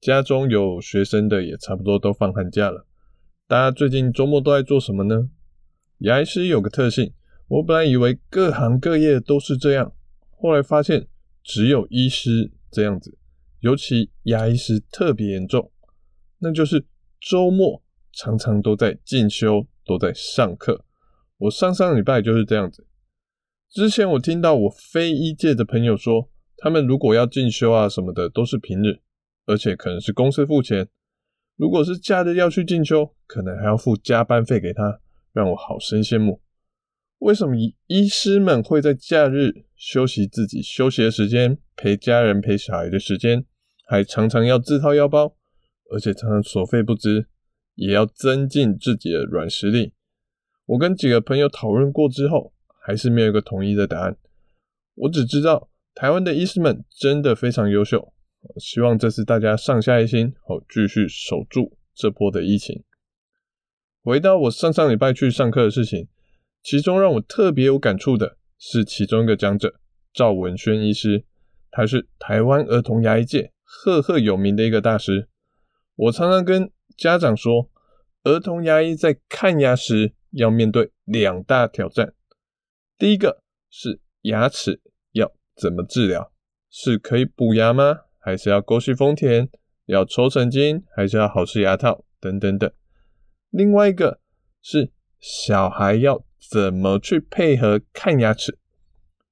家中有学生的也差不多都放寒假了，大家最近周末都在做什么呢？牙医师有个特性，我本来以为各行各业都是这样，后来发现只有医师这样子，尤其牙医师特别严重，那就是周末常常都在进修，都在上课。我上上礼拜就是这样子。之前我听到我非医界的朋友说，他们如果要进修啊什么的，都是平日。而且可能是公司付钱，如果是假日要去进修，可能还要付加班费给他，让我好生羡慕。为什么医师们会在假日休息自己休息的时间，陪家人陪小孩的时间，还常常要自掏腰包，而且常常所费不貲，也要增进自己的软实力？我跟几个朋友讨论过之后，还是没有一个统一的答案。我只知道台湾的医师们真的非常优秀。希望这次大家上下一心，好继续守住这波的疫情。回到我上上礼拜去上课的事情，其中让我特别有感触的是其中一个讲者赵文轩医师，他是台湾儿童牙医界赫赫有名的一个大师。我常常跟家长说，儿童牙医在看牙时要面对两大挑战，第一个是牙齿要怎么治疗，是可以补牙吗？还是要沟隙封填，要抽神经，还是要好吃牙套等等等。另外一个是小孩要怎么去配合看牙齿，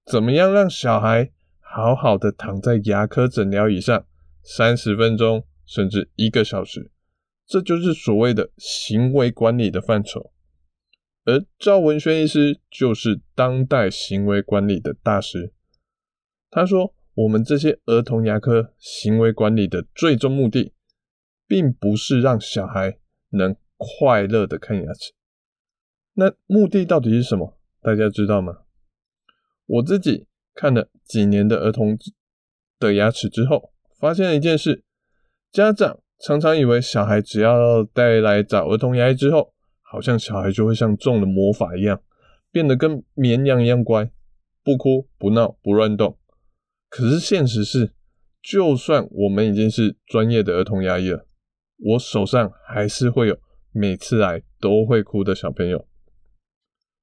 怎么样让小孩好好的躺在牙科诊疗椅上三十分钟甚至一个小时，这就是所谓的行为管理的范畴。而赵文轩医师就是当代行为管理的大师，他说。我们这些儿童牙科行为管理的最终目的，并不是让小孩能快乐的看牙齿。那目的到底是什么？大家知道吗？我自己看了几年的儿童的牙齿之后，发现了一件事：家长常常以为小孩只要带来找儿童牙医之后，好像小孩就会像中了魔法一样，变得跟绵羊一样乖，不哭不闹不乱动。可是现实是，就算我们已经是专业的儿童牙医了，我手上还是会有每次来都会哭的小朋友。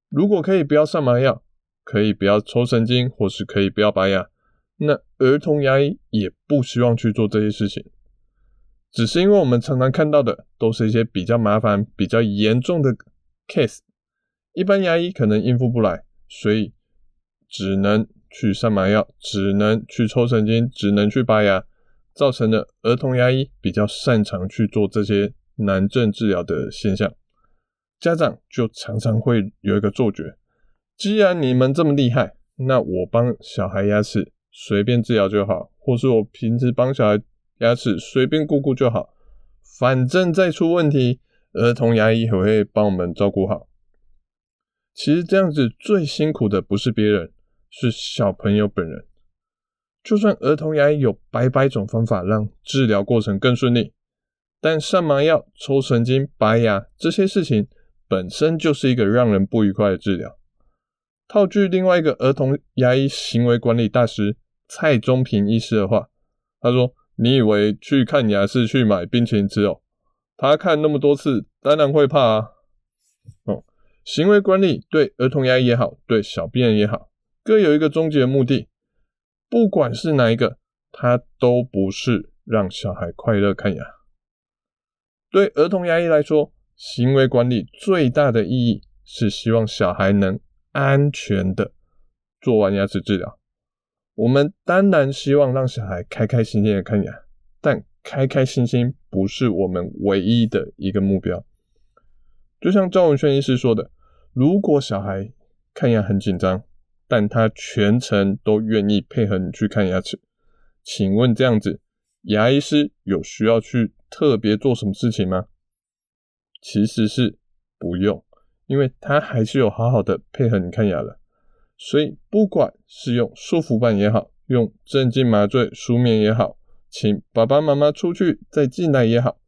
如果可以不要上麻药，可以不要抽神经，或是可以不要拔牙，那儿童牙医也不希望去做这些事情。只是因为我们常常看到的都是一些比较麻烦、比较严重的 case，一般牙医可能应付不来，所以只能。去上麻药，只能去抽神经，只能去拔牙，造成了儿童牙医比较擅长去做这些难症治疗的现象。家长就常常会有一个错觉：既然你们这么厉害，那我帮小孩牙齿随便治疗就好，或是我平时帮小孩牙齿随便顾顾就好，反正再出问题，儿童牙医也会帮我们照顾好。其实这样子最辛苦的不是别人。是小朋友本人，就算儿童牙医有百百种方法让治疗过程更顺利，但上麻药、抽神经、拔牙这些事情本身就是一个让人不愉快的治疗。套句另外一个儿童牙医行为管理大师蔡宗平医师的话，他说：“你以为去看牙是去买冰淇淋吃哦？他看那么多次，当然会怕啊。”哦，行为管理对儿童牙医也好，对小病人也好。各有一个终极的目的，不管是哪一个，它都不是让小孩快乐看牙。对儿童牙医来说，行为管理最大的意义是希望小孩能安全的做完牙齿治疗。我们当然希望让小孩开开心心的看牙，但开开心心不是我们唯一的一个目标。就像赵文轩医师说的，如果小孩看牙很紧张，但他全程都愿意配合你去看牙齿，请问这样子，牙医师有需要去特别做什么事情吗？其实是不用，因为他还是有好好的配合你看牙的。所以不管是用束缚板也好，用镇静麻醉、舒眠也好，请爸爸妈妈出去再进来也好，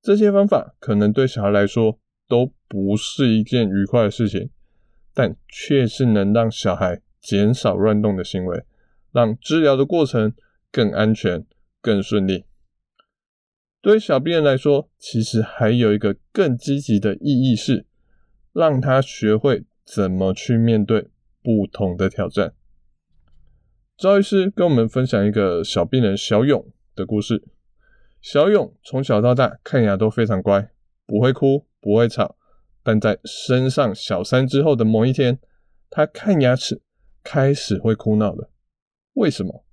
这些方法可能对小孩来说都不是一件愉快的事情，但却是能让小孩减少乱动的行为，让治疗的过程更安全、更顺利。对于小病人来说，其实还有一个更积极的意义是，让他学会怎么去面对不同的挑战。赵医师跟我们分享一个小病人小勇的故事。小勇从小到大看牙都非常乖，不会哭，不会吵，但在升上小三之后的某一天，他看牙齿开始会哭闹了。为什么？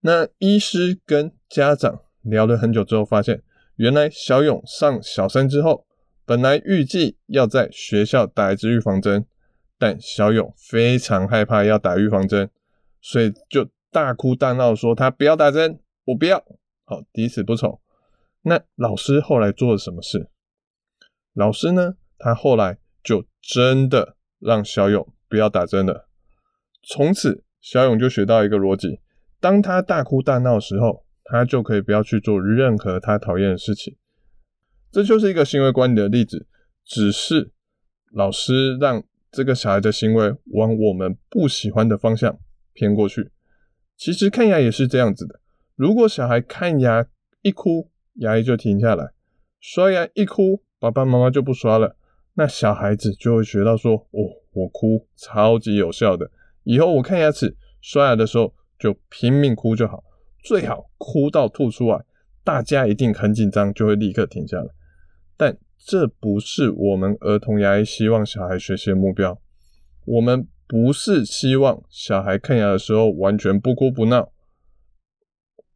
那医师跟家长聊了很久之后，发现原来小勇上小三之后，本来预计要在学校打一支预防针，但小勇非常害怕要打预防针，所以就大哭大闹说他不要打针，我不要。好，抵死不从。那老师后来做了什么事？老师呢？他后来就真的让小勇不要打针了。从此，小勇就学到一个逻辑。当他大哭大闹的时候，他就可以不要去做任何他讨厌的事情。这就是一个行为管理的例子，只是老师让这个小孩的行为往我们不喜欢的方向偏过去。其实看牙也是这样子的，如果小孩看牙一哭，牙医就停下来；刷牙一哭，爸爸妈妈就不刷了。那小孩子就会学到说：“哦，我哭超级有效的，以后我看牙齿刷牙的时候。”就拼命哭就好，最好哭到吐出来，大家一定很紧张，就会立刻停下来。但这不是我们儿童牙医希望小孩学习的目标。我们不是希望小孩看牙的时候完全不哭不闹。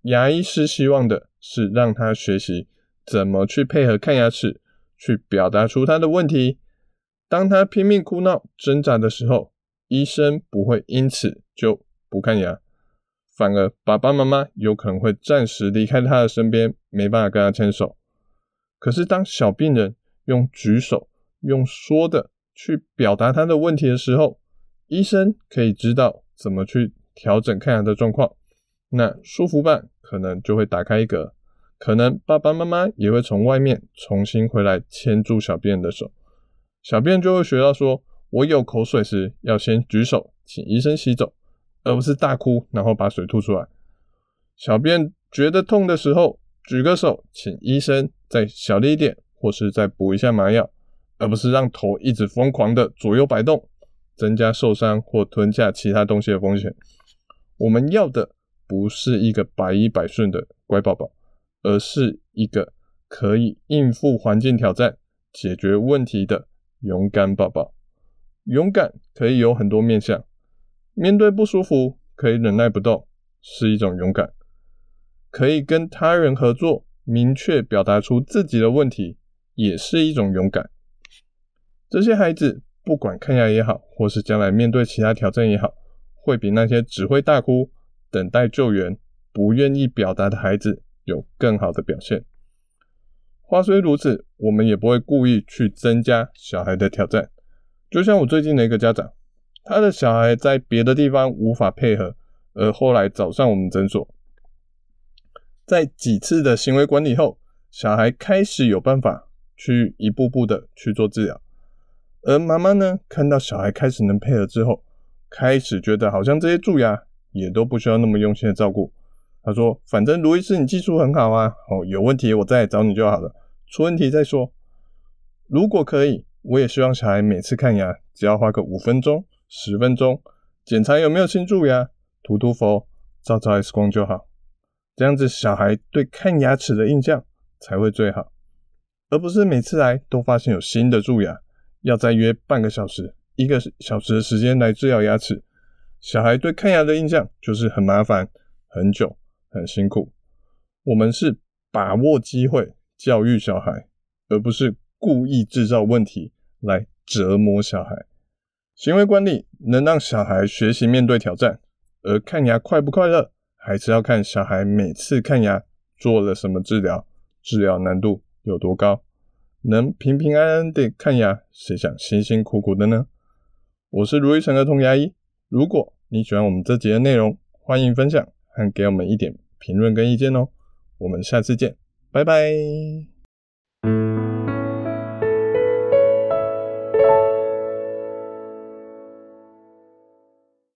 牙医是希望的是让他学习怎么去配合看牙齿，去表达出他的问题。当他拼命哭闹挣扎的时候，医生不会因此就不看牙。反而，爸爸妈妈有可能会暂时离开他的身边，没办法跟他牵手。可是，当小病人用举手、用说的去表达他的问题的时候，医生可以知道怎么去调整看牙的状况。那舒服板可能就会打开一个，可能爸爸妈妈也会从外面重新回来牵住小病人的手。小便就会学到说：我有口水时，要先举手，请医生吸走。而不是大哭，然后把水吐出来。小便觉得痛的时候，举个手，请医生再小力一点，或是再补一下麻药，而不是让头一直疯狂的左右摆动，增加受伤或吞下其他东西的风险。我们要的不是一个百依百顺的乖宝宝，而是一个可以应付环境挑战、解决问题的勇敢宝宝。勇敢可以有很多面向。面对不舒服，可以忍耐不动，是一种勇敢；可以跟他人合作，明确表达出自己的问题，也是一种勇敢。这些孩子，不管看牙也好，或是将来面对其他挑战也好，会比那些只会大哭、等待救援、不愿意表达的孩子有更好的表现。话虽如此，我们也不会故意去增加小孩的挑战。就像我最近的一个家长。他的小孩在别的地方无法配合，而后来找上我们诊所，在几次的行为管理后，小孩开始有办法去一步步的去做治疗，而妈妈呢，看到小孩开始能配合之后，开始觉得好像这些蛀牙也都不需要那么用心的照顾。他说：“反正卢医师你技术很好啊，哦，有问题我再来找你就好了，出问题再说。如果可以，我也希望小孩每次看牙只要花个五分钟。”十分钟检查有没有新蛀牙，涂涂氟，照照 X 光就好。这样子小孩对看牙齿的印象才会最好，而不是每次来都发现有新的蛀牙，要再约半个小时、一个小时的时间来治疗牙齿。小孩对看牙的印象就是很麻烦、很久、很辛苦。我们是把握机会教育小孩，而不是故意制造问题来折磨小孩。行为管理能让小孩学习面对挑战，而看牙快不快乐，还是要看小孩每次看牙做了什么治疗，治疗难度有多高。能平平安安的看牙，谁想辛辛苦苦的呢？我是如意城儿童牙医。如果你喜欢我们这集的内容，欢迎分享看给我们一点评论跟意见哦。我们下次见拜拜。